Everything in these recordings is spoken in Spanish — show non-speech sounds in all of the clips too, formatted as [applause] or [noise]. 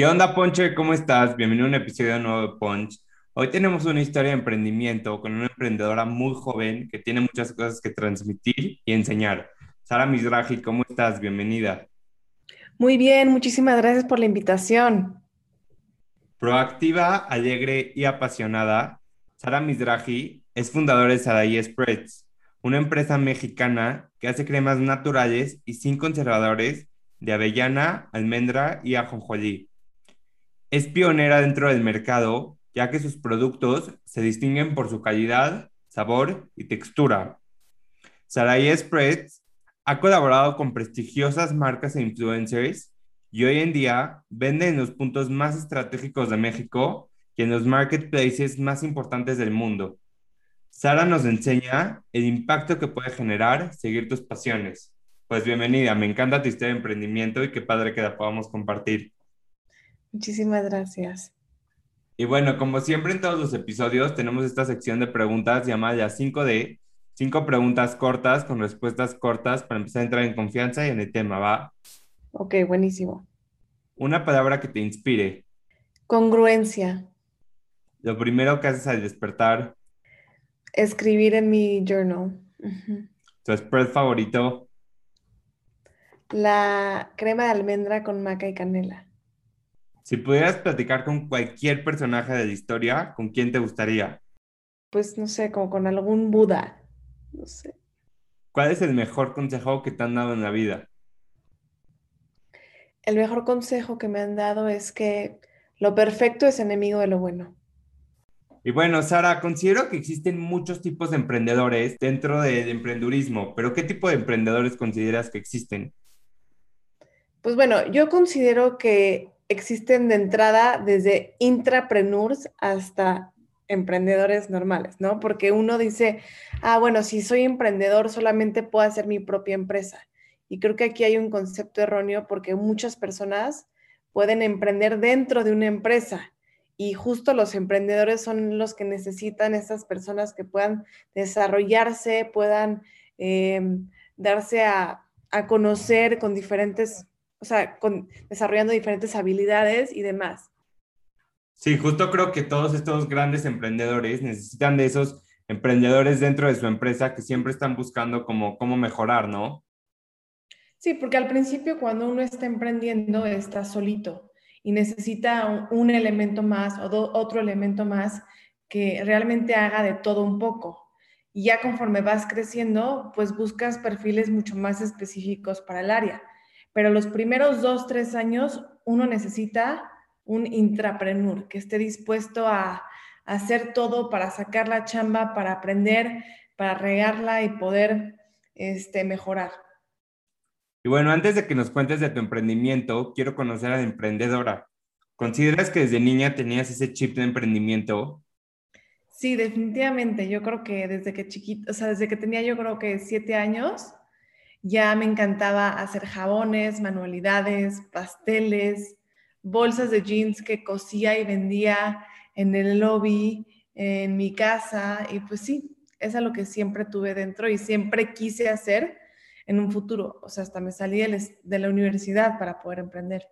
¿Qué onda, Ponche? ¿Cómo estás? Bienvenido a un episodio nuevo de Punch. Hoy tenemos una historia de emprendimiento con una emprendedora muy joven que tiene muchas cosas que transmitir y enseñar. Sara Mizrahi, ¿cómo estás? Bienvenida. Muy bien, muchísimas gracias por la invitación. Proactiva, alegre y apasionada, Sara Mizrahi es fundadora de Sarai Spreads, una empresa mexicana que hace cremas naturales y sin conservadores de avellana, almendra y ajonjolí es pionera dentro del mercado, ya que sus productos se distinguen por su calidad, sabor y textura. Sarai Spreads ha colaborado con prestigiosas marcas e influencers y hoy en día vende en los puntos más estratégicos de México y en los marketplaces más importantes del mundo. Sara nos enseña el impacto que puede generar seguir tus pasiones. Pues bienvenida, me encanta tu historia de emprendimiento y qué padre que la podamos compartir. Muchísimas gracias. Y bueno, como siempre en todos los episodios tenemos esta sección de preguntas llamada 5D, cinco preguntas cortas con respuestas cortas para empezar a entrar en confianza y en el tema, ¿va? Ok, buenísimo. Una palabra que te inspire. Congruencia. Lo primero que haces al despertar. Escribir en mi journal. Tu spread favorito. La crema de almendra con maca y canela. Si pudieras platicar con cualquier personaje de la historia, ¿con quién te gustaría? Pues no sé, como con algún Buda. No sé. ¿Cuál es el mejor consejo que te han dado en la vida? El mejor consejo que me han dado es que lo perfecto es enemigo de lo bueno. Y bueno, Sara, considero que existen muchos tipos de emprendedores dentro del emprendurismo, pero ¿qué tipo de emprendedores consideras que existen? Pues bueno, yo considero que existen de entrada desde intrapreneurs hasta emprendedores normales, ¿no? Porque uno dice, ah, bueno, si soy emprendedor solamente puedo hacer mi propia empresa. Y creo que aquí hay un concepto erróneo porque muchas personas pueden emprender dentro de una empresa y justo los emprendedores son los que necesitan esas personas que puedan desarrollarse, puedan em, darse a, a conocer con diferentes o sea, con, desarrollando diferentes habilidades y demás. Sí, justo creo que todos estos grandes emprendedores necesitan de esos emprendedores dentro de su empresa que siempre están buscando como cómo mejorar, ¿no? Sí, porque al principio cuando uno está emprendiendo está solito y necesita un, elemento más o otro elemento más que realmente haga de todo un poco. Y ya conforme vas creciendo, pues buscas perfiles mucho más específicos para el área pero los primeros dos, tres años uno necesita un intrapreneur que esté dispuesto a, hacer todo para sacar la chamba, para aprender, para regarla y poder este, mejorar. Y bueno, antes de que nos cuentes de tu emprendimiento, quiero conocer a la emprendedora. ¿Consideras que desde niña tenías ese chip de emprendimiento? Sí, definitivamente. Yo creo que desde que chiquito, o sea, desde que tenía yo creo que siete años, ya me encantaba hacer jabones, manualidades, pasteles, bolsas de jeans que cosía y vendía en el lobby, en mi casa. Y pues sí, es lo que siempre tuve dentro y siempre quise hacer en un futuro. O sea, hasta me salí de la universidad para poder emprender.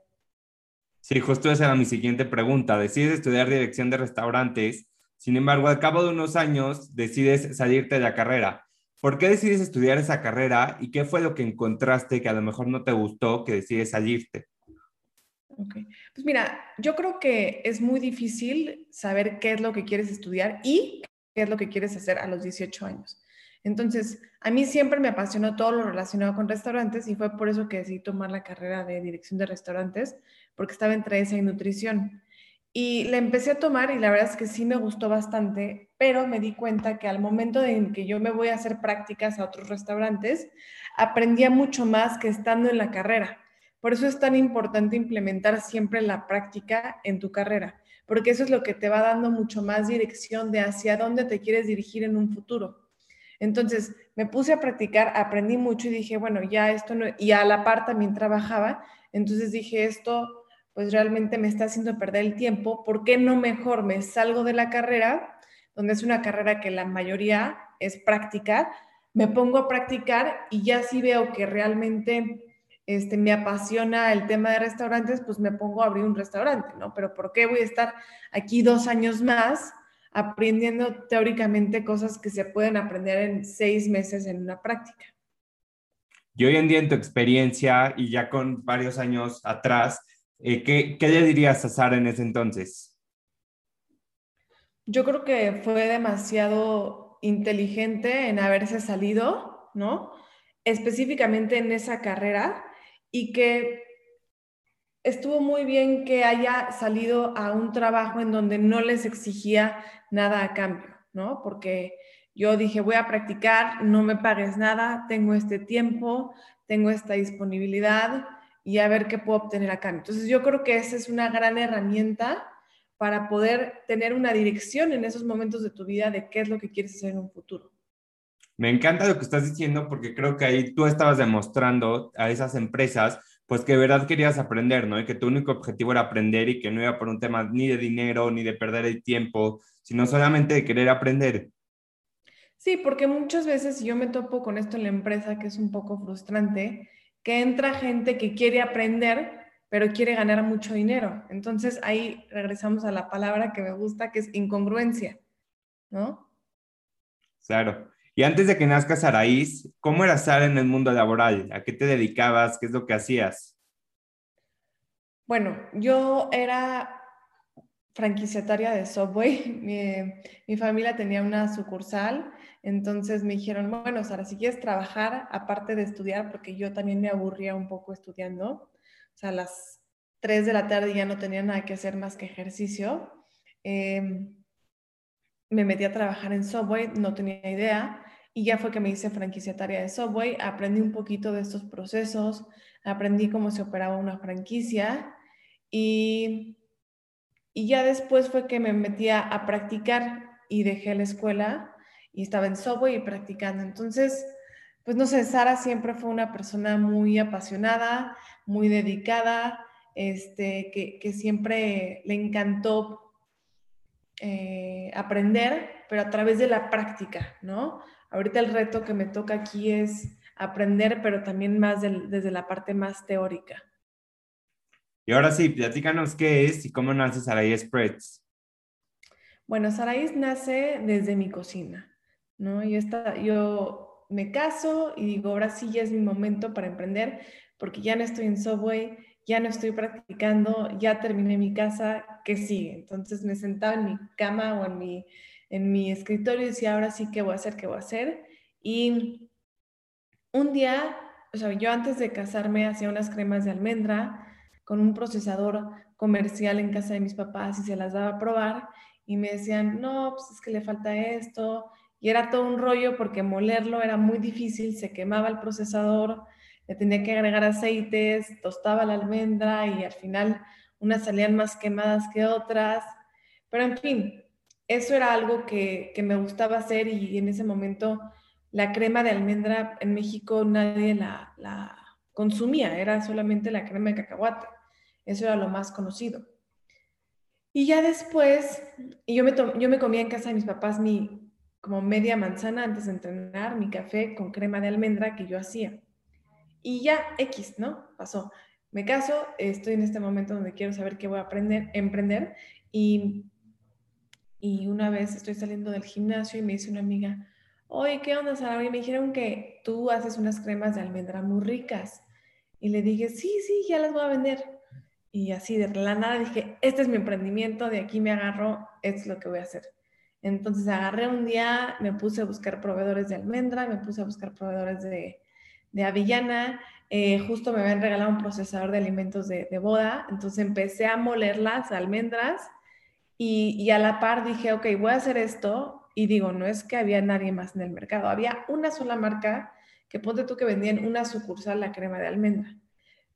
Sí, justo esa era mi siguiente pregunta. Decides estudiar dirección de restaurantes, sin embargo, al cabo de unos años decides salirte de la carrera. ¿Por qué decides estudiar esa carrera y qué fue lo que encontraste que a lo mejor no te gustó que decides salirte? Ok, pues mira, yo creo que es muy difícil saber qué es lo que quieres estudiar y qué es lo que quieres hacer a los 18 años. Entonces, a mí siempre me apasionó todo lo relacionado con restaurantes y fue por eso que decidí tomar la carrera de dirección de restaurantes, porque estaba entre esa y nutrición. Y la empecé a tomar y la verdad es que sí me gustó bastante, pero me di cuenta que al momento en que yo me voy a hacer prácticas a otros restaurantes, aprendía mucho más que estando en la carrera, Por eso es tan importante implementar siempre la práctica en tu carrera, porque eso es lo que te va dando mucho más dirección de hacia dónde te quieres dirigir en un futuro. Entonces, me puse a practicar, aprendí mucho y dije, bueno, ya esto no, y a la par también trabajaba, entonces dije, esto pues realmente me está haciendo perder el tiempo, ¿por qué no mejor me salgo de la carrera, donde es una carrera que la mayoría es práctica, me pongo a practicar y ya si veo que realmente este, me apasiona el tema de restaurantes, pues me pongo a abrir un restaurante, ¿no? Pero ¿por qué voy a estar aquí dos años más aprendiendo teóricamente cosas que se pueden aprender en seis meses en una práctica? Y hoy en día, en tu experiencia y ya con varios años atrás, eh, ¿qué, ¿qué, le dirías a Sara en ese entonces? Yo creo que fue demasiado inteligente en haberse salido, ¿no? Específicamente en esa carrera y que estuvo muy bien que haya salido a un trabajo en donde no les exigía nada a cambio, ¿no? Porque yo dije, voy a practicar, no me pagues nada, tengo este tiempo, tengo esta disponibilidad y a ver qué puedo obtener a cambio. Entonces yo creo que esa es una gran herramienta para poder tener una dirección en esos momentos de tu vida de qué es lo que quieres hacer en un futuro. Me encanta lo que estás diciendo porque creo que ahí tú estabas demostrando a esas empresas pues que de verdad querías aprender, ¿no? Y que tu único objetivo era aprender y que no iba por un tema ni de dinero ni de perder el tiempo, sino solamente de querer aprender. Sí, porque muchas veces yo me topo con esto en la empresa que es un poco frustrante, que entra gente que quiere aprender, pero quiere ganar mucho dinero. Entonces ahí regresamos a la palabra que me gusta, que es incongruencia, ¿no? Claro. Y antes de que nazca Saraís, ¿cómo era Sara en el mundo laboral? ¿A qué te dedicabas? ¿Qué es lo que hacías? Bueno, yo era franquiciataria de Subway. [laughs] Mi, familia tenía una sucursal, entonces me dijeron, bueno, Sara, si quieres trabajar, aparte de estudiar, porque yo también me aburría un poco estudiando, o sea, a las 3 de la tarde ya no tenía nada que hacer más que ejercicio. Em, me metí a trabajar en Subway, no tenía idea y ya fue que me hice franquiciataria de Subway, aprendí un poquito de estos procesos, aprendí cómo se operaba una franquicia y, y ya después fue que me metí a, practicar y dejé la escuela y estaba en Subway y practicando. Entonces, pues no sé, Sara siempre fue una persona muy apasionada, muy dedicada, este, que, que siempre le encantó eh, aprender, pero a través de la práctica, ¿no? Ahorita el reto que me toca aquí es aprender, pero también más desde la parte más teórica. Y ahora sí, platícanos qué es y cómo nace Saraí Spreads. Bueno, Saraí nace desde mi cocina, ¿no? Yo, está, yo me caso y digo, ahora sí ya es mi momento para emprender, porque ya no estoy en Subway, ya no estoy practicando, ya terminé mi casa, ¿qué sigue? Entonces me sentaba en mi cama o en mi en mi escritorio y decía, ahora sí, ¿qué voy a hacer? ¿Qué voy a hacer? Y un día, o sea, yo antes de casarme hacía unas cremas de almendra con un procesador comercial en casa de mis papás y se las daba a probar y me decían, no, pues es que le falta esto. Y era todo un rollo porque molerlo era muy difícil, se quemaba el procesador, le tenía que agregar aceites, tostaba la almendra y al final unas salían más quemadas que otras. Pero en fin, eso era algo que, me gustaba hacer y en ese momento la crema de almendra en México nadie la, consumía, era solamente la crema de cacahuate. Eso era lo más conocido. Y ya después, y yo me, yo me comía en casa de mis papás mi como media manzana antes de entrenar, mi café con crema de almendra que yo hacía. Y ya X, ¿no? Pasó. Me caso, estoy en este momento donde quiero saber qué voy a aprender, emprender y y una vez estoy saliendo del gimnasio y me dice una amiga, oye, ¿qué onda, Sara? Y me dijeron que tú haces unas cremas de almendra muy ricas. Y le dije, sí, sí, ya las voy a vender. Y así de la nada dije, este es mi emprendimiento, de aquí me agarro, es lo que voy a hacer. Entonces agarré un día, me puse a buscar proveedores de almendra, me puse a buscar proveedores de, avellana, eh, justo me habían regalado un procesador de alimentos de, de boda, entonces empecé a moler las almendras y, a la par dije, ok, voy a hacer esto. Y digo, no es que había nadie más en el mercado, había una sola marca que ponte tú que vendían una sucursal la crema de almendra.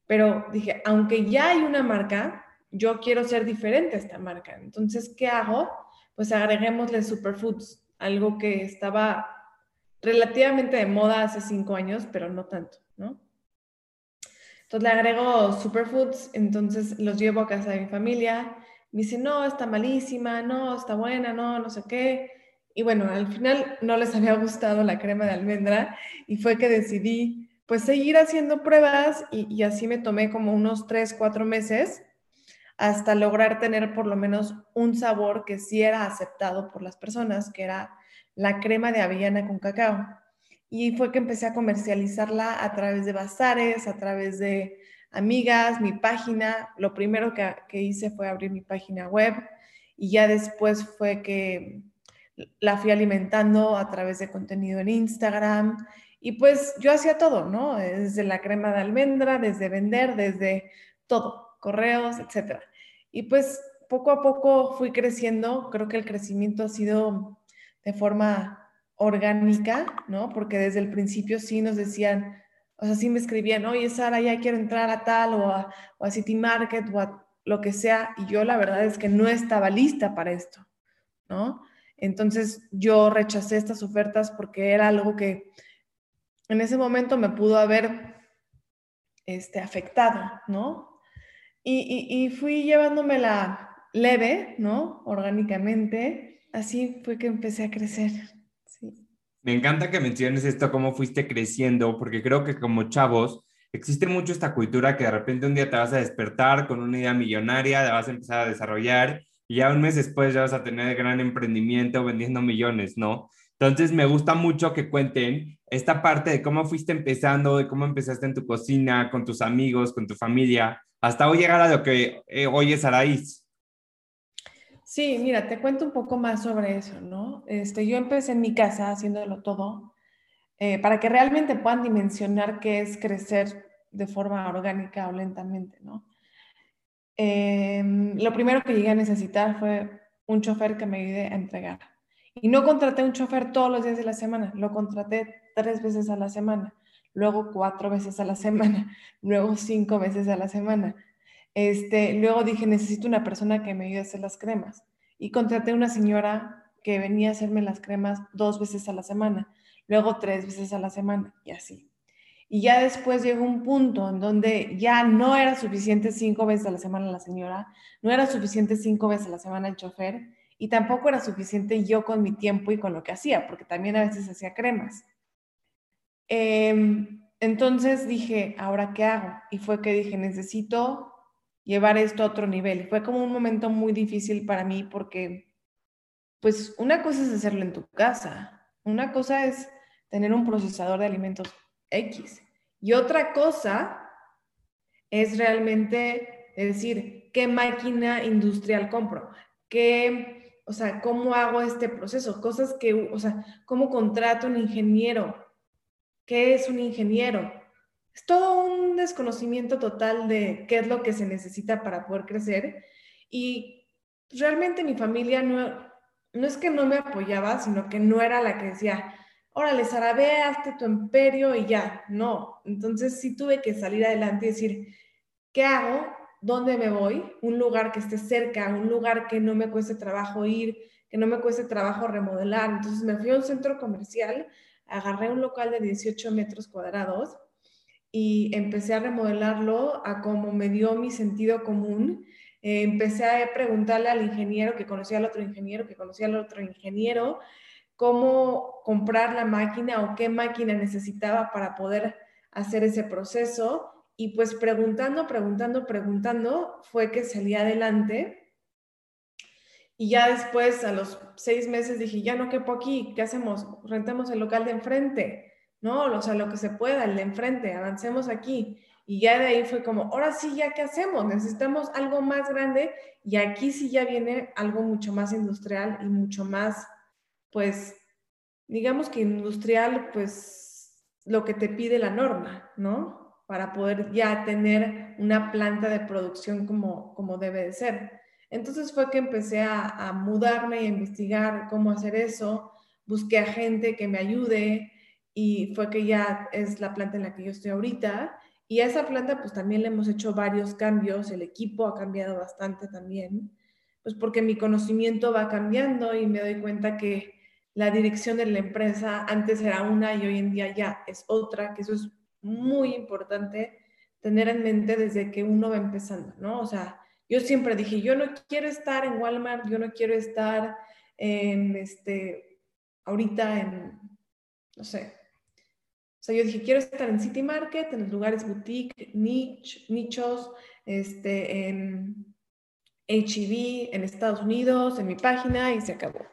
Pero dije, aunque ya hay una marca, yo quiero ser diferente a esta marca. Entonces, ¿qué hago? Pues agreguémosle superfoods, algo que estaba relativamente de moda hace cinco años, pero no tanto, ¿no? Entonces le agrego superfoods, entonces los llevo a casa de mi familia. Me dicen, no, está malísima, no, está buena, no, no sé qué. Y bueno, al final no les había gustado la crema de almendra y fue que decidí pues seguir haciendo pruebas y así me tomé como unos tres, cuatro meses hasta lograr tener por lo menos un sabor que sí era aceptado por las personas, que era la crema de avellana con cacao. Y fue que empecé a comercializarla a través de bazares, a través de amigas, mi página. Lo primero que, hice fue abrir mi página web y ya después fue que la fui alimentando a través de contenido en Instagram. Y pues yo hacía todo, ¿no? Desde la crema de almendra, desde vender, desde todo, correos, etc. Y pues poco a poco fui creciendo. Creo que el crecimiento ha sido de forma orgánica, ¿no? Porque desde el principio sí nos decían, o sea, sí me escribían, oye, Sara, ya quiero entrar a tal o a, o a City Market o a lo que sea. Y yo la verdad es que no estaba lista para esto, ¿no? Entonces yo rechacé estas ofertas porque era algo que en ese momento me pudo haber este, afectado, ¿no? Y, y, fui llevándomela leve, ¿no? Orgánicamente así fue que empecé a crecer. Me encanta que menciones esto, cómo fuiste creciendo, porque creo que como chavos existe mucho esta cultura que de repente un día te vas a despertar con una idea millonaria, la vas a empezar a desarrollar y ya un mes después ya vas a tener gran emprendimiento vendiendo millones, ¿no? Entonces me gusta mucho que cuenten esta parte de cómo fuiste empezando, de cómo empezaste en tu cocina, con tus amigos, con tu familia, hasta hoy llegar a lo que eh, hoy es Araíz. Sí, mira, te cuento un poco más sobre eso, ¿no? Este, yo empecé en mi casa haciéndolo todo eh, para que realmente puedan dimensionar qué es crecer de forma orgánica o lentamente, ¿no? Em, lo primero que llegué a necesitar fue un chofer que me ayude a entregar. Y no contraté un chofer todos los días de la semana, lo contraté tres veces a la semana, luego cuatro veces a la semana, [laughs] luego cinco veces a la semana este, luego dije, necesito una persona que me ayude a hacer las cremas. Y contraté una señora que venía a hacerme las cremas dos veces a la semana, luego tres veces a la semana y así. Y ya después llegó un punto en donde ya no era suficiente cinco veces a la semana la señora, no era suficiente cinco veces a la semana el chofer y tampoco era suficiente yo con mi tiempo y con lo que hacía, porque también a veces hacía cremas. Em, entonces dije, ¿ahora qué hago? Y fue que dije, necesito llevar esto a otro nivel. Fue como un momento muy difícil para mí porque, pues, una cosa es hacerlo en tu casa, una cosa es tener un procesador de alimentos X y otra cosa es realmente decir, ¿qué máquina industrial compro? ¿Qué, o sea, cómo hago este proceso? Cosas que, o sea, ¿cómo contrato un ingeniero? ¿Qué es un ingeniero? es todo un desconocimiento total de qué es lo que se necesita para poder crecer. Y realmente mi familia no, no es que no me apoyaba, sino que no era la que decía, órale, Sara, ve, hazte tu imperio y ya. No, entonces sí tuve que salir adelante y decir, ¿qué hago? ¿Dónde me voy? Un lugar que esté cerca, un lugar que no me cueste trabajo ir, que no me cueste trabajo remodelar. Entonces me fui a un centro comercial, agarré un local de 18 metros cuadrados y empecé a remodelarlo a como me dio mi sentido común. Empecé a preguntarle al ingeniero que conocía al otro ingeniero, que conocía al otro ingeniero, cómo comprar la máquina o qué máquina necesitaba para poder hacer ese proceso. Y pues preguntando, preguntando, preguntando, fue que salí adelante. Y ya después, a los seis meses, dije, ya no quepo aquí, ¿qué hacemos? Rentamos el local de enfrente ¿no? O sea, lo que se pueda, el de enfrente, avancemos aquí. Y ya de ahí fue como, ahora sí, ¿ya qué hacemos? Necesitamos algo más grande y aquí sí ya viene algo mucho más industrial y mucho más, pues, digamos que industrial, pues, lo que te pide la norma, ¿no? Para poder ya tener una planta de producción como, como debe de ser. Entonces fue que empecé a, mudarme y a investigar cómo hacer eso. Busqué a gente que me ayude, y fue que ya es la planta en la que yo estoy ahorita Y a esa planta pues también le hemos hecho varios cambios, el equipo ha cambiado bastante también, pues porque mi conocimiento va cambiando y me doy cuenta que la dirección de la empresa antes era una y hoy en día ya es otra, que eso es muy importante tener en mente desde que uno va empezando, ¿no? O sea, yo siempre dije, yo no quiero estar en Walmart, yo no quiero estar en, este, ahorita en, no sé. O sea, yo dije, quiero estar en City Market, en los lugares boutique, niche, nichos, este, en HEV, en Estados Unidos, en mi página y se acabó.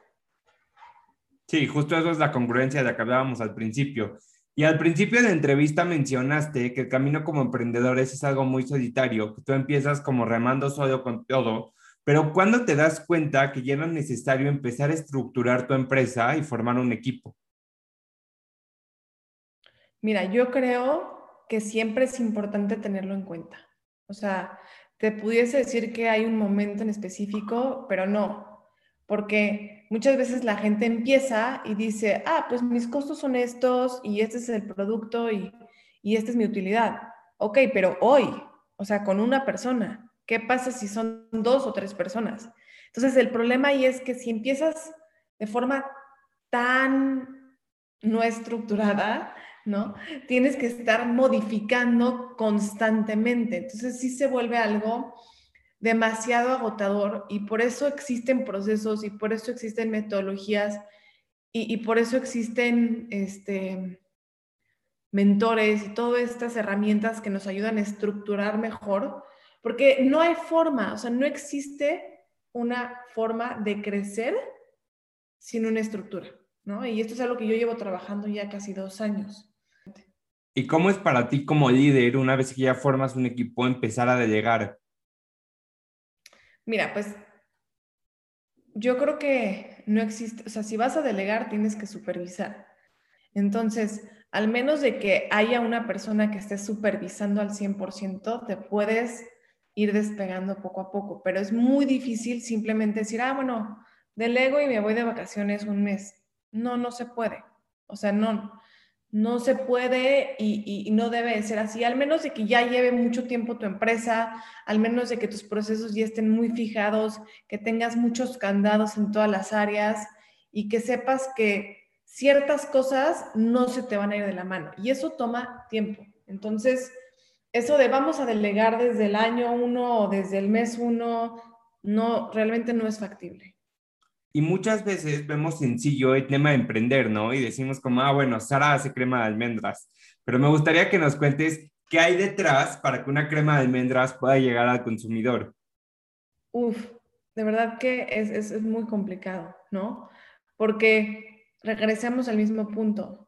Sí, justo eso es la congruencia de la que hablábamos al principio. Y al principio de entrevista mencionaste que el camino como emprendedores es algo muy solitario, que tú empiezas como remando solo con todo, pero ¿cuándo te das cuenta que ya no es necesario empezar a estructurar tu empresa y formar un equipo? Mira, yo creo que siempre es importante tenerlo en cuenta. O sea, te pudiese decir que hay un momento en específico, pero no, porque muchas veces la gente empieza y dice, ah, pues mis costos son estos y este es el producto y, y esta es mi utilidad. Ok, pero hoy, o sea, con una persona, ¿qué pasa si son dos o tres personas? Entonces, el problema ahí es que si empiezas de forma tan no estructurada, ¿no? Tienes que estar modificando constantemente. Entonces, sí se vuelve algo demasiado agotador y por eso existen procesos y por eso existen metodologías y, por eso existen este, mentores y todas estas herramientas que nos ayudan a estructurar mejor, porque no hay forma, o sea, no existe una forma de crecer sin una estructura, ¿no? Y esto es algo que yo llevo trabajando ya casi dos años. ¿Y cómo es para ti como líder, una vez que ya formas un equipo, empezar a delegar? Mira, pues yo creo que no existe, o sea, si vas a delegar tienes que supervisar. Entonces, al menos de que haya una persona que esté supervisando al 100%, te puedes ir despegando poco a poco, pero es muy difícil simplemente decir, ah, bueno, delego y me voy de vacaciones un mes. No, no se puede. O sea, no, no se puede y, no debe ser así, al menos de que ya lleve mucho tiempo tu empresa, al menos de que tus procesos ya estén muy fijados, que tengas muchos candados en todas las áreas y que sepas que ciertas cosas no se te van a ir de la mano y eso toma tiempo. Entonces, eso de vamos a delegar desde el año uno o desde el mes uno, no, realmente no es factible. Y muchas veces vemos sencillo el tema de emprender, ¿no? Y decimos como, ah, bueno, Sara hace crema de almendras. Pero me gustaría que nos cuentes qué hay detrás para que una crema de almendras pueda llegar al consumidor. Uf, de verdad que es, es muy complicado, ¿no? Porque regresamos al mismo punto.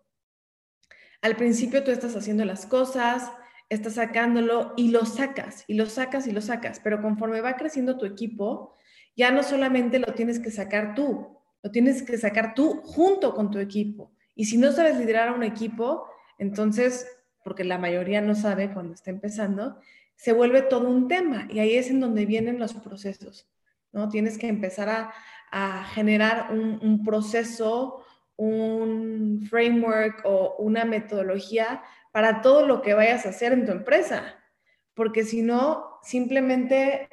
Al principio tú estás haciendo las cosas, estás sacándolo y lo sacas, y lo sacas y lo sacas, pero conforme va creciendo tu equipo, ya no solamente lo tienes que sacar tú, lo tienes que sacar tú junto con tu equipo. Y si no sabes liderar a un equipo, entonces, porque la mayoría no sabe cuando está empezando, se vuelve todo un tema y ahí es en donde vienen los procesos, ¿no? Tienes que empezar a, generar un, un proceso, un framework o una metodología para todo lo que vayas a hacer en tu empresa, porque si no, simplemente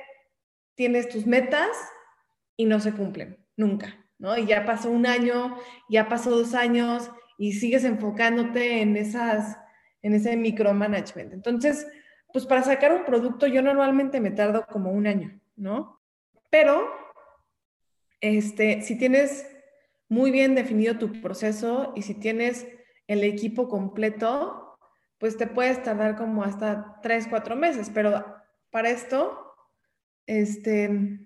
tienes tus metas y no se cumplen, nunca, ¿no? Y ya pasó un año, ya pasó dos años y sigues enfocándote en esas, en ese micromanagement. Entonces, pues para sacar un producto yo normalmente me tardo como un año, ¿no? Pero, este, si tienes muy bien definido tu proceso y si tienes el equipo completo, pues te puedes tardar como hasta tres, cuatro meses, pero para esto este,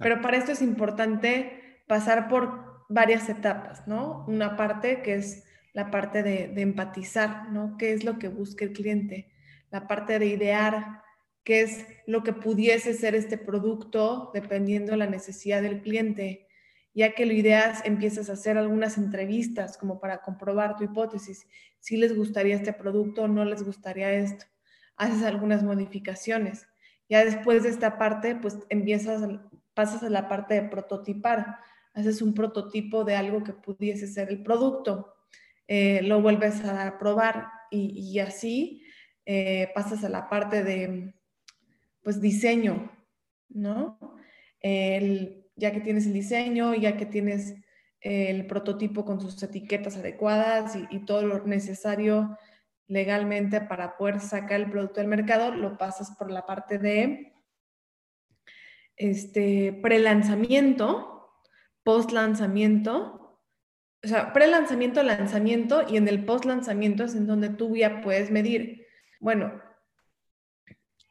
pero para esto es importante pasar por varias etapas, ¿no? Una parte que es la parte de, de, empatizar, ¿no? ¿Qué es lo que busca el cliente? La parte de idear, qué es lo que pudiese ser este producto dependiendo de la necesidad del cliente. Ya que lo ideas, empiezas a hacer algunas entrevistas como para comprobar tu hipótesis. Si les gustaría este producto o no les gustaría esto. Haces algunas modificaciones ya después de esta parte, pues empiezas, pasas a la parte de prototipar. Haces un prototipo de algo que pudiese ser el producto. Eh, lo vuelves a probar y, así eh, pasas a la parte de, pues, diseño, ¿no? ya que tienes el diseño, ya que tienes el prototipo con sus etiquetas adecuadas y, todo lo necesario legalmente para poder sacar el producto del mercado, lo pasas por la parte de este pre-lanzamiento, post-lanzamiento, o sea, pre-lanzamiento, lanzamiento y en el post-lanzamiento es en donde tú ya puedes medir, bueno,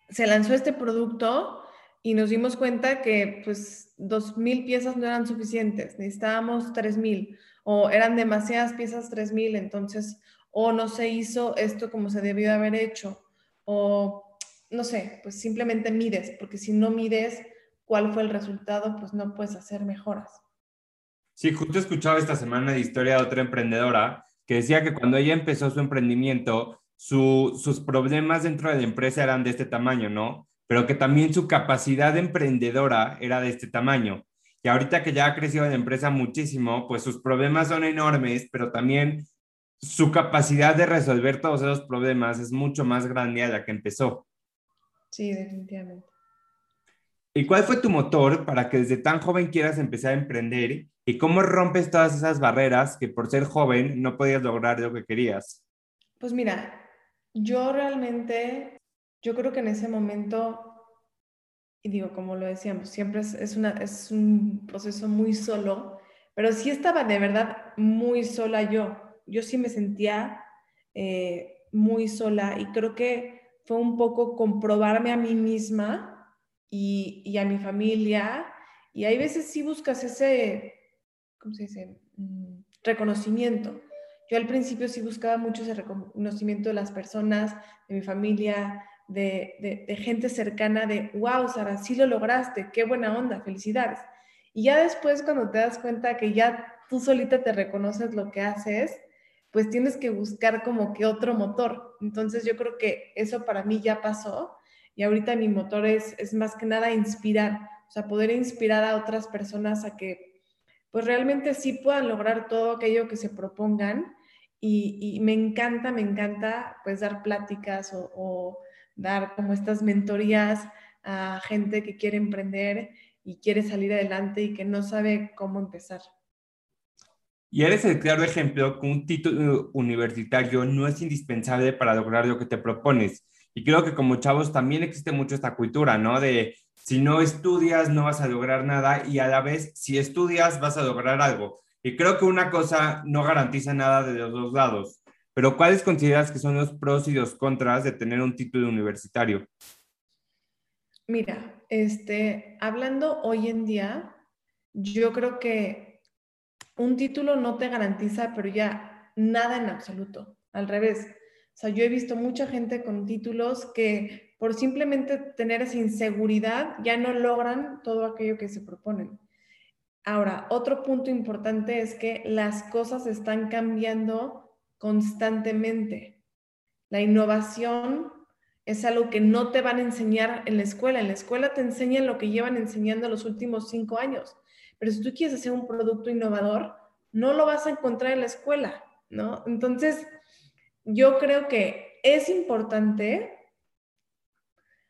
se lanzó este producto, y nos dimos cuenta que pues 2.000 piezas no eran suficientes, necesitábamos 3.000 o eran demasiadas piezas 3.000, entonces o no se hizo esto como se debió haber hecho o no sé, pues simplemente mides, porque si no mides cuál fue el resultado, pues no puedes hacer mejoras. Sí, justo escuchaba esta semana de historia de otra emprendedora que decía que cuando ella empezó su emprendimiento, sus problemas dentro de la empresa eran de este tamaño, ¿no? pero que también su capacidad emprendedora era de este tamaño. Y ahorita que ya ha crecido la empresa muchísimo, pues sus problemas son enormes, pero también su capacidad de resolver todos esos problemas es mucho más grande a la que empezó. Sí, definitivamente. ¿Y cuál fue tu motor para que desde tan joven quieras empezar a emprender? ¿Y cómo rompes todas esas barreras que por ser joven no podías lograr lo que querías? Pues mira, yo realmente yo creo que en ese momento, y digo, como lo decíamos, siempre es, una, es un proceso muy solo, pero sí estaba de verdad muy sola yo. Yo sí me sentía eh, muy sola y creo que fue un poco comprobarme a mí misma y, a mi familia. Y hay veces sí buscas ese, ¿cómo se dice? Mm, reconocimiento. Yo al principio sí buscaba mucho ese reconocimiento de las personas, de mi familia, de, gente cercana de, wow, Sara, sí lo lograste, qué buena onda, felicidades. Y ya después cuando te das cuenta que ya tú solita te reconoces lo que haces, pues tienes que buscar como que otro motor. Entonces yo creo que eso para mí ya pasó y ahorita mi motor es, es más que nada inspirar, o sea, poder inspirar a otras personas a que pues realmente sí puedan lograr todo aquello que se propongan y, me encanta, me encanta pues dar pláticas o dar como estas mentorías a gente que quiere emprender y quiere salir adelante y que no sabe cómo empezar. Y eres el claro ejemplo que un título universitario no es indispensable para lograr lo que te propones. Y creo que como chavos también existe mucho esta cultura, ¿no? De si no estudias no vas a lograr nada y a la vez si estudias vas a lograr algo. Y creo que una cosa no garantiza nada de los dos lados. Pero ¿cuáles consideras que son los pros y los contras de tener un título universitario? Mira, este, hablando hoy en día, yo creo que un título no te garantiza, pero ya nada en absoluto. Al revés. O sea, yo he visto mucha gente con títulos que por simplemente tener esa inseguridad ya no logran todo aquello que se proponen. Ahora, otro punto importante es que las cosas están cambiando constantemente. La innovación es algo que no te van a enseñar en la escuela. En la escuela te enseñan lo que llevan enseñando los últimos cinco años. Pero si tú quieres hacer un producto innovador, no lo vas a encontrar en la escuela, ¿no? Entonces, yo creo que es importante.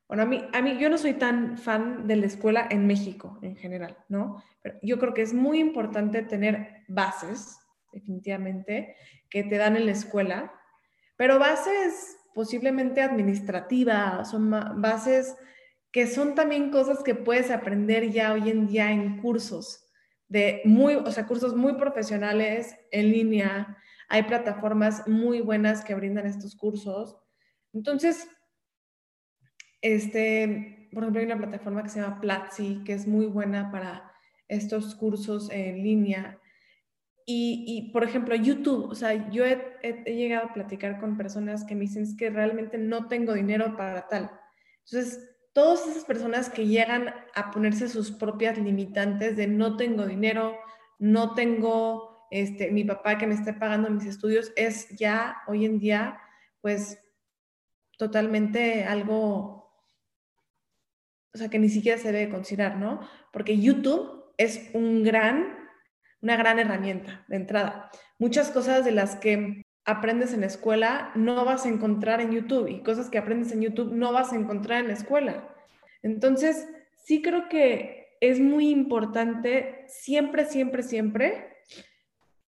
Bueno, a mí, a mí yo no soy tan fan de la escuela en México en general, ¿no? Yo creo que es muy importante tener bases, definitivamente, que te dan en la escuela, pero bases posiblemente administrativas, son bases que son también cosas que puedes aprender ya hoy en día en cursos de muy, o sea, cursos muy profesionales en línea. Hay plataformas muy buenas que brindan estos cursos. Entonces, este, por ejemplo, hay una plataforma que se llama Platzi, que es muy buena para estos cursos en línea. Y, por ejemplo, YouTube, o sea, yo he, llegado a platicar con personas que me dicen que realmente no tengo dinero para tal. Entonces, todas esas personas que llegan a ponerse sus propias limitantes de no tengo dinero, no tengo este, mi papá que me esté pagando mis estudios, es ya hoy en día, pues, totalmente algo, o sea, que ni siquiera se debe considerar, ¿no? Porque YouTube es un gran una gran herramienta de entrada. Muchas cosas de las que aprendes en la escuela no vas a encontrar en YouTube y cosas que aprendes en YouTube no vas a encontrar en la escuela. Entonces, sí creo que es muy importante siempre, siempre, siempre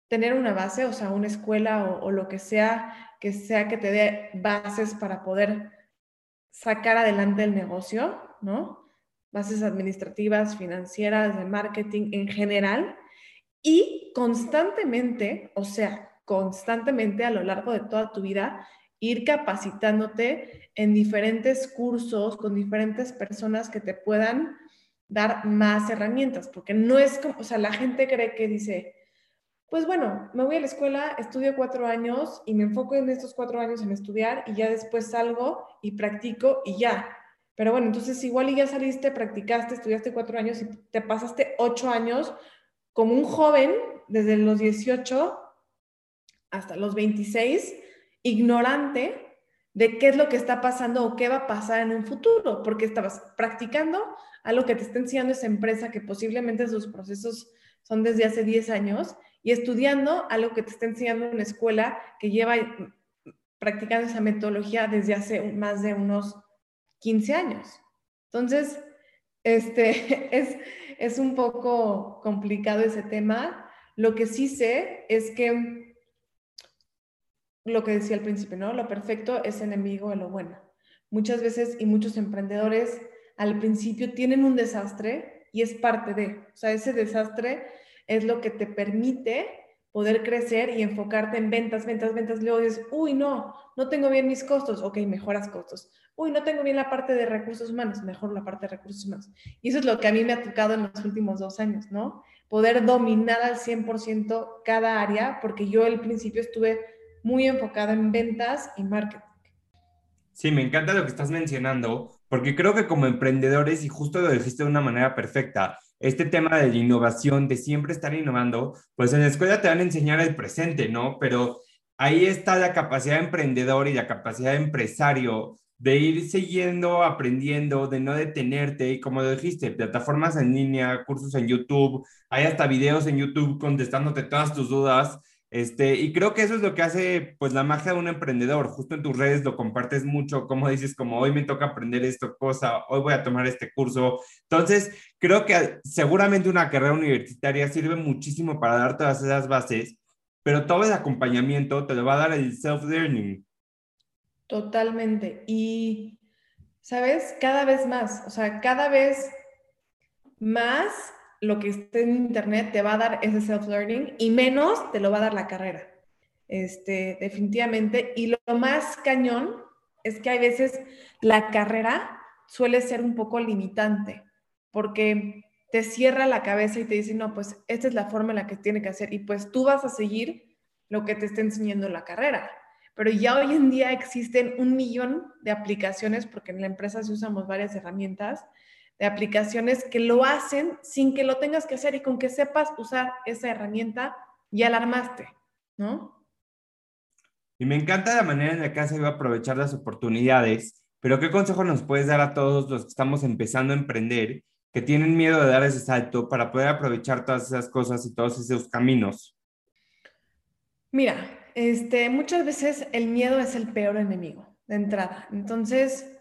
tener una base, o sea, una escuela o, lo que sea, que sea que te dé bases para poder sacar adelante el negocio, ¿no? Bases administrativas, financieras, de marketing en general. Y constantemente, o sea, constantemente a lo largo de toda tu vida, ir capacitándote en diferentes cursos con diferentes personas que te puedan dar más herramientas, porque no es como, o sea, la gente cree que dice, pues bueno, me voy a la escuela, estudio cuatro años y me enfoco en estos cuatro años en estudiar y ya después salgo y practico y ya. Pero bueno, entonces igual y ya saliste, practicaste, estudiaste cuatro años y te pasaste ocho años como un joven desde los 18 hasta los 26, ignorante de qué es lo que está pasando o qué va a pasar en un futuro, porque estabas practicando algo que te está enseñando esa empresa que posiblemente sus procesos son desde hace 10 años y estudiando algo que te está enseñando en una escuela que lleva practicando esa metodología desde hace más de unos 15 años. Entonces, este, [laughs] es, es un poco complicado ese tema. Lo que sí sé es que lo que decía al principio, ¿no? Lo perfecto es enemigo de lo bueno. Muchas veces y muchos emprendedores al principio tienen un desastre y es parte de, o sea, ese desastre es lo que te permite poder crecer y enfocarte en ventas, ventas, ventas. Luego dices, uy, no, no tengo bien mis costos. Ok, mejoras costos. Uy, no tengo bien la parte de recursos humanos. Mejor la parte de recursos humanos. Y eso es lo que a mí me ha tocado en los últimos dos años, ¿no? Poder dominar al 100% cada área, porque yo al principio estuve muy enfocada en ventas y marketing. Sí, me encanta lo que estás mencionando, porque creo que como emprendedores, y justo lo dijiste de una manera perfecta, este tema de la innovación, de siempre estar innovando, pues en la escuela te van a enseñar el presente, ¿no? Pero ahí está la capacidad de emprendedor y la capacidad de empresario de ir siguiendo, aprendiendo, de no detenerte y como lo dijiste, plataformas en línea, cursos en YouTube, hay hasta videos en YouTube contestándote todas tus dudas. Este, y creo que eso es lo que hace pues la magia de un emprendedor. Justo en tus redes lo compartes mucho, como dices, como hoy me toca aprender esto cosa, hoy voy a tomar este curso. Entonces, creo que seguramente una carrera universitaria sirve muchísimo para dar todas esas bases, pero todo el acompañamiento te lo va a dar el self-learning. Totalmente. Y, ¿sabes? Cada vez más, o sea, cada vez más lo que esté en internet te va a dar ese self-learning y menos te lo va a dar la carrera. Este, definitivamente. Y lo más cañón es que hay veces la carrera suele ser un poco limitante porque te cierra la cabeza y te dice, no, pues esta es la forma en la que tiene que hacer y pues tú vas a seguir lo que te está enseñando la carrera. Pero ya hoy en día existen un millón de aplicaciones, porque en la empresa sí usamos varias herramientas, de aplicaciones que lo hacen sin que lo tengas que hacer y con que sepas usar esa herramienta, ya la armaste, ¿no? Y me encanta la manera en la que has ido a aprovechar las oportunidades, pero ¿qué consejo nos puedes dar a todos los que estamos empezando a emprender, que tienen miedo de dar ese salto para poder aprovechar todas esas cosas y todos esos caminos? Mira, este, muchas veces el miedo es el peor enemigo de entrada. Entonces,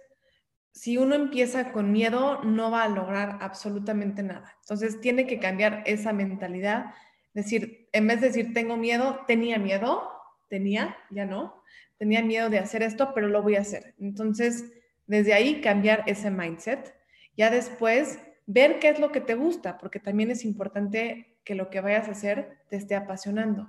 si uno empieza con miedo, no va a lograr absolutamente nada. Entonces, tiene que cambiar esa mentalidad. Decir, en vez de decir tengo miedo, tenía miedo, tenía, ya no, tenía miedo de hacer esto, pero lo voy a hacer. Entonces, desde ahí cambiar ese mindset. Ya después, ver qué es lo que te gusta, porque también es importante que lo que vayas a hacer te esté apasionando.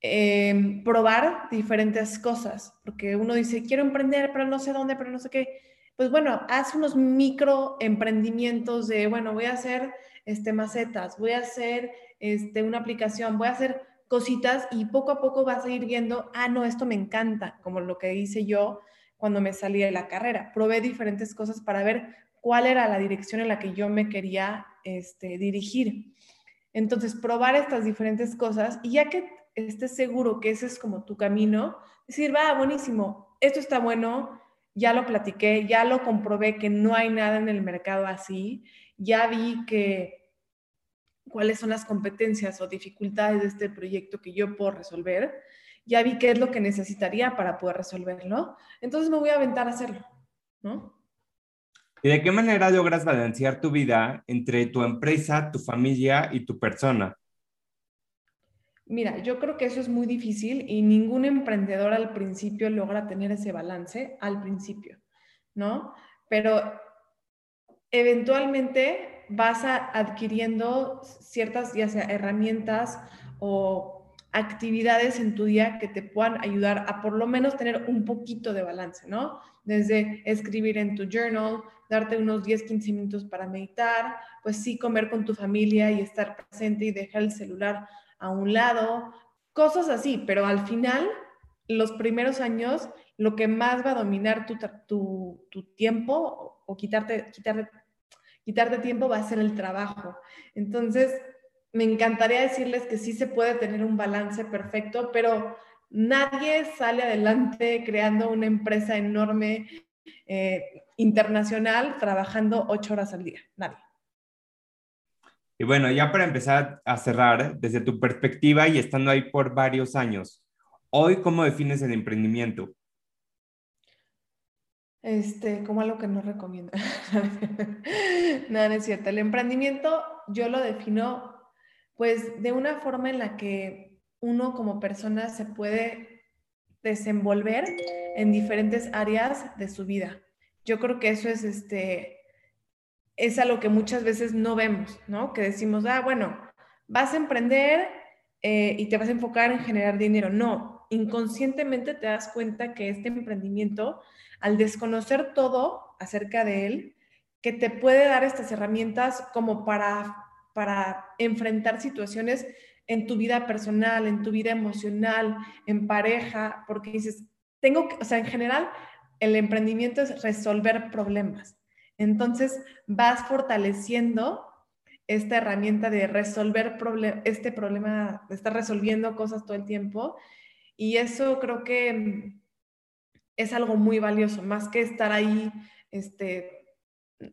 Em, probar diferentes cosas, porque uno dice, quiero emprender, pero no sé dónde, pero no sé qué pues bueno, haz unos micro emprendimientos de, bueno, voy a hacer este, macetas, voy a hacer este, una aplicación, voy a hacer cositas y poco a poco vas a ir viendo, ah, no, esto me encanta, como lo que hice yo cuando me salí de la carrera. Probé diferentes cosas para ver cuál era la dirección en la que yo me quería este, dirigir. Entonces, probar estas diferentes cosas y ya que estés seguro que ese es como tu camino, decir, va, buenísimo, esto está bueno, ya lo platiqué, ya lo comprobé que no hay nada en el mercado así, ya vi que cuáles son las competencias o dificultades de este proyecto que yo puedo resolver. ya vi qué es lo que necesitaría para poder resolverlo, entonces me voy a aventar a hacerlo, ¿no? ¿Y de qué manera logras balancear tu vida entre tu empresa, tu familia y tu persona? Mira, yo creo que eso es muy difícil y ningún emprendedor al principio logra tener ese balance al principio, ¿no? Pero eventualmente vas adquiriendo ciertas ya sea herramientas o actividades en tu día que te puedan ayudar a por lo menos tener un poquito de balance, ¿no? Desde escribir en tu journal, darte unos 10, 15 minutos para meditar, pues sí comer con tu familia y estar presente y dejar el celular a un lado, cosas así, pero al final, los primeros años, lo que más va a dominar tu, tiempo o quitarte, quitarte, quitarte tiempo va a ser el trabajo. Entonces, me encantaría decirles que sí se puede tener un balance perfecto, pero nadie sale adelante creando una empresa enorme eh, internacional trabajando ocho horas al día. Nadie. Y bueno, ya para empezar a cerrar, desde tu perspectiva y estando ahí por varios años, hoy, ¿cómo defines el emprendimiento? Este, como algo que no recomiendo. [laughs] no, no es cierto. El emprendimiento yo lo defino pues de una forma en la que uno como persona se puede desenvolver en diferentes áreas de su vida. Yo creo que eso es este es algo que muchas veces no vemos, ¿no? Que decimos, ah, bueno, vas a emprender eh, y te vas a enfocar en generar dinero. No, inconscientemente te das cuenta que este emprendimiento, al desconocer todo acerca de él, que te puede dar estas herramientas como para, para enfrentar situaciones en tu vida personal, en tu vida emocional, en pareja, porque dices, tengo que, o sea, en general, el emprendimiento es resolver problemas. Entonces vas fortaleciendo esta herramienta de resolver este problema, de estar resolviendo cosas todo el tiempo. Y eso creo que es algo muy valioso, más que estar ahí este,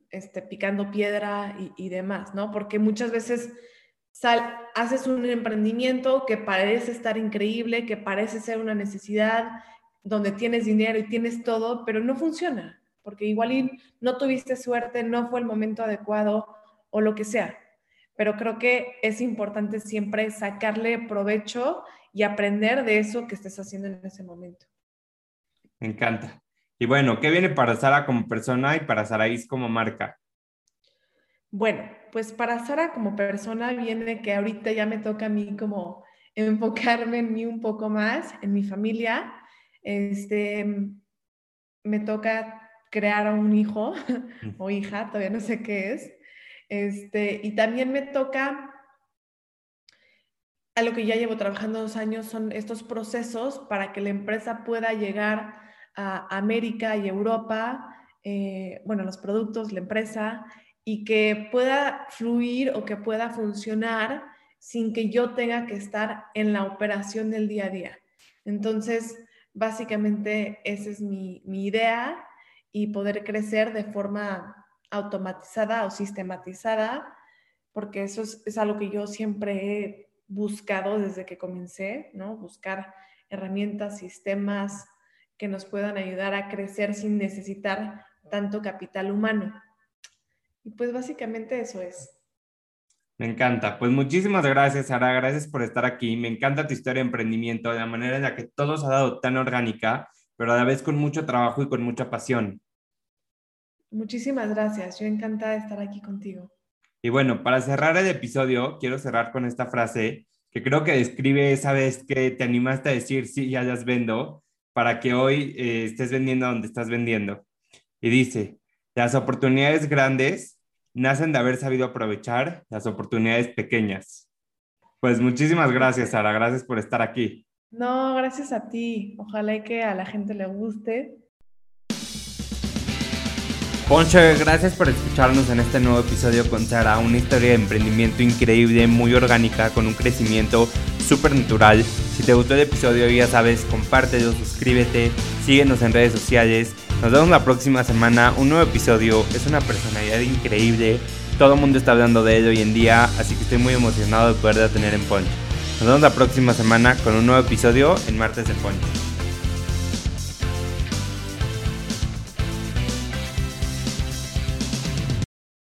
este, picando piedra y, demás, ¿no? Porque muchas veces haces un emprendimiento que parece estar increíble, que parece ser una necesidad, donde tienes dinero y tienes todo, pero no funciona porque igual no tuviste suerte, no fue el momento adecuado o lo que sea. Pero creo que es importante siempre sacarle provecho y aprender de eso que estés haciendo en ese momento. Me encanta. Y bueno, ¿qué viene para Sara como persona y para Saraís como marca? Bueno, pues para Sara como persona viene que ahorita ya me toca a mí como enfocarme en mí un poco más, en mi familia. Este, me toca crear a un hijo [laughs] o hija, todavía no sé qué es. Este, y también me toca, a lo que ya llevo trabajando dos años, son estos procesos para que la empresa pueda llegar a América y Europa, eh, bueno, los productos, la empresa, y que pueda fluir o que pueda funcionar sin que yo tenga que estar en la operación del día a día. Entonces, básicamente esa es mi, mi idea y poder crecer de forma automatizada o sistematizada, porque eso es, algo que yo siempre he buscado desde que comencé, ¿no? Buscar herramientas, sistemas que nos puedan ayudar a crecer sin necesitar tanto capital humano. Y pues básicamente eso es. Me encanta. Pues muchísimas gracias, Sara. Gracias por estar aquí. Me encanta tu historia de emprendimiento, de la manera en la que todo se ha dado tan orgánica, pero a la vez con mucho trabajo y con mucha pasión. Muchísimas gracias. Yo encantada de estar aquí contigo. Y bueno, para cerrar el episodio, quiero cerrar con esta frase que creo que describe esa vez que te animaste a decir sí, ya las vendo, para que hoy eh, estés vendiendo donde estás vendiendo. Y dice, las oportunidades grandes nacen de haber sabido aprovechar las oportunidades pequeñas. Pues muchísimas gracias, Sara. Gracias por estar aquí. No, gracias a ti. Ojalá que a la gente le guste Poncho, gracias por escucharnos en este nuevo episodio con Sara, una historia de emprendimiento increíble, muy orgánica, con un crecimiento súper natural. Si te gustó el episodio, ya sabes, compártelo, suscríbete, síguenos en redes sociales. Nos vemos la próxima semana, un nuevo episodio, es una personalidad increíble, todo el mundo está hablando de él hoy en día, así que estoy muy emocionado de poder tener en Poncho. Nos vemos la próxima semana con un nuevo episodio en Martes de Pony.